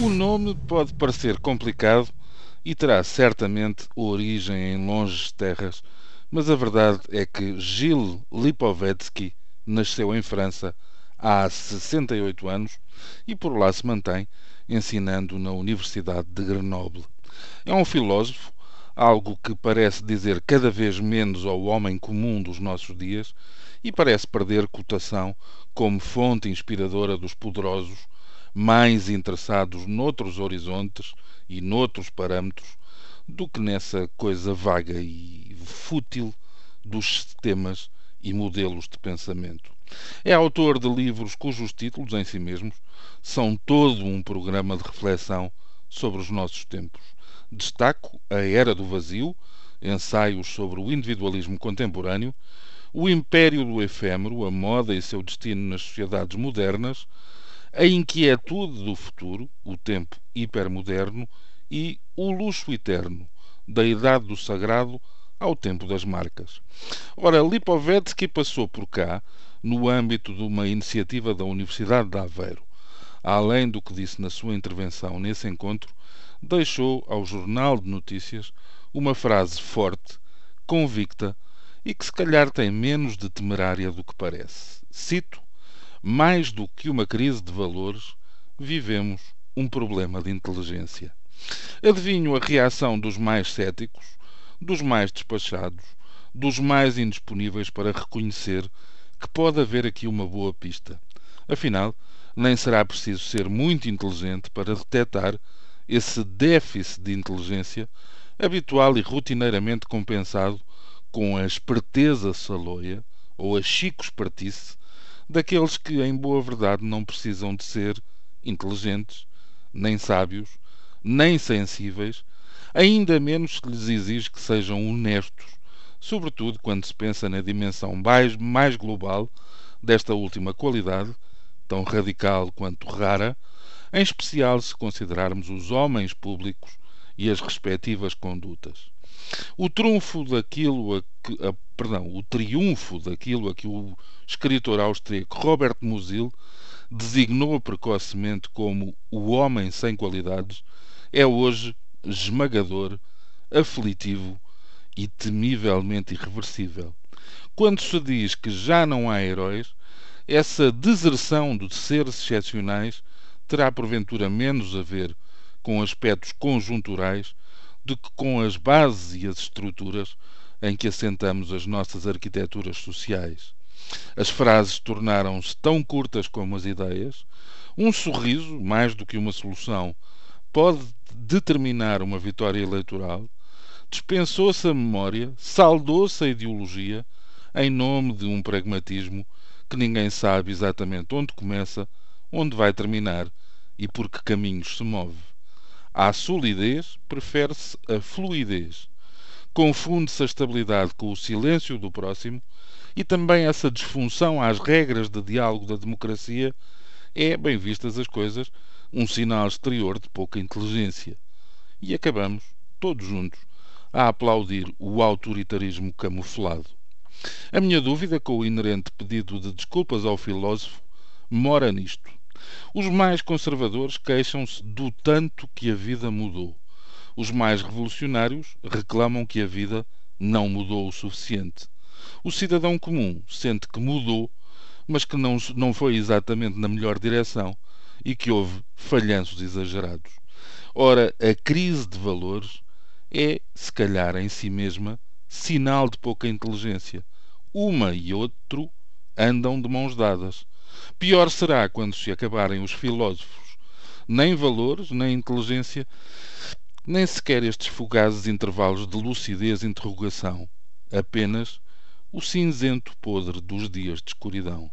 O nome pode parecer complicado e terá certamente origem em longes terras, mas a verdade é que Gilles Lipovetsky nasceu em França há 68 anos e por lá se mantém, ensinando na Universidade de Grenoble. É um filósofo, algo que parece dizer cada vez menos ao homem comum dos nossos dias e parece perder cotação como fonte inspiradora dos poderosos, mais interessados noutros horizontes e noutros parâmetros do que nessa coisa vaga e fútil dos sistemas e modelos de pensamento. É autor de livros cujos títulos, em si mesmos, são todo um programa de reflexão sobre os nossos tempos. Destaco A Era do Vazio, ensaios sobre o individualismo contemporâneo, O Império do Efêmero, a moda e seu destino nas sociedades modernas, A Inquietude do Futuro, o tempo hipermoderno, e O Luxo Eterno, da Idade do Sagrado ao tempo das marcas. Ora, Lipovetsky passou por cá no âmbito de uma iniciativa da Universidade de Aveiro. Além do que disse na sua intervenção nesse encontro, deixou ao Jornal de Notícias uma frase forte, convicta e que se calhar tem menos de temerária do que parece. Cito: Mais do que uma crise de valores, vivemos um problema de inteligência. Adivinho a reação dos mais céticos, dos mais despachados, dos mais indisponíveis para reconhecer que pode haver aqui uma boa pista. Afinal, nem será preciso ser muito inteligente para detectar esse déficit de inteligência habitual e rotineiramente compensado com a esperteza saloia ou a chico-espertice daqueles que, em boa verdade, não precisam de ser inteligentes, nem sábios, nem sensíveis, ainda menos se lhes exige que sejam honestos, sobretudo quando se pensa na dimensão mais, mais global desta última qualidade, tão radical quanto rara, em especial se considerarmos os homens públicos e as respectivas condutas. O trunfo daquilo a que, a, perdão, o triunfo daquilo a que o escritor austríaco Robert Musil designou precocemente como o homem sem qualidades é hoje esmagador, aflitivo e temivelmente irreversível. Quando se diz que já não há heróis, essa deserção de seres excepcionais terá porventura menos a ver com aspectos conjunturais do que com as bases e as estruturas em que assentamos as nossas arquiteturas sociais. As frases tornaram-se tão curtas como as ideias. Um sorriso, mais do que uma solução, pode determinar uma vitória eleitoral. Dispensou-se a memória, saldou-se a ideologia, em nome de um pragmatismo que ninguém sabe exatamente onde começa onde vai terminar e por que caminhos se move. À solidez prefere-se a fluidez. Confunde-se a estabilidade com o silêncio do próximo e também essa disfunção às regras de diálogo da democracia é, bem vistas as coisas, um sinal exterior de pouca inteligência. E acabamos, todos juntos, a aplaudir o autoritarismo camuflado. A minha dúvida com o inerente pedido de desculpas ao filósofo mora nisto. Os mais conservadores queixam-se do tanto que a vida mudou. Os mais revolucionários reclamam que a vida não mudou o suficiente. O cidadão comum sente que mudou, mas que não, não foi exatamente na melhor direção e que houve falhanços exagerados. Ora, a crise de valores é, se calhar em si mesma, sinal de pouca inteligência. Uma e outro andam de mãos dadas. Pior será quando se acabarem os filósofos. Nem valores, nem inteligência, nem sequer estes fugazes intervalos de lucidez e interrogação. Apenas o cinzento podre dos dias de escuridão.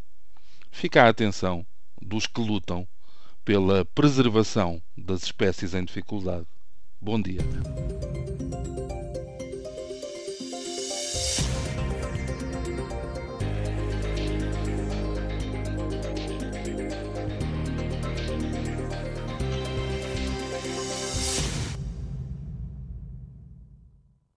Fica a atenção dos que lutam pela preservação das espécies em dificuldade. Bom dia.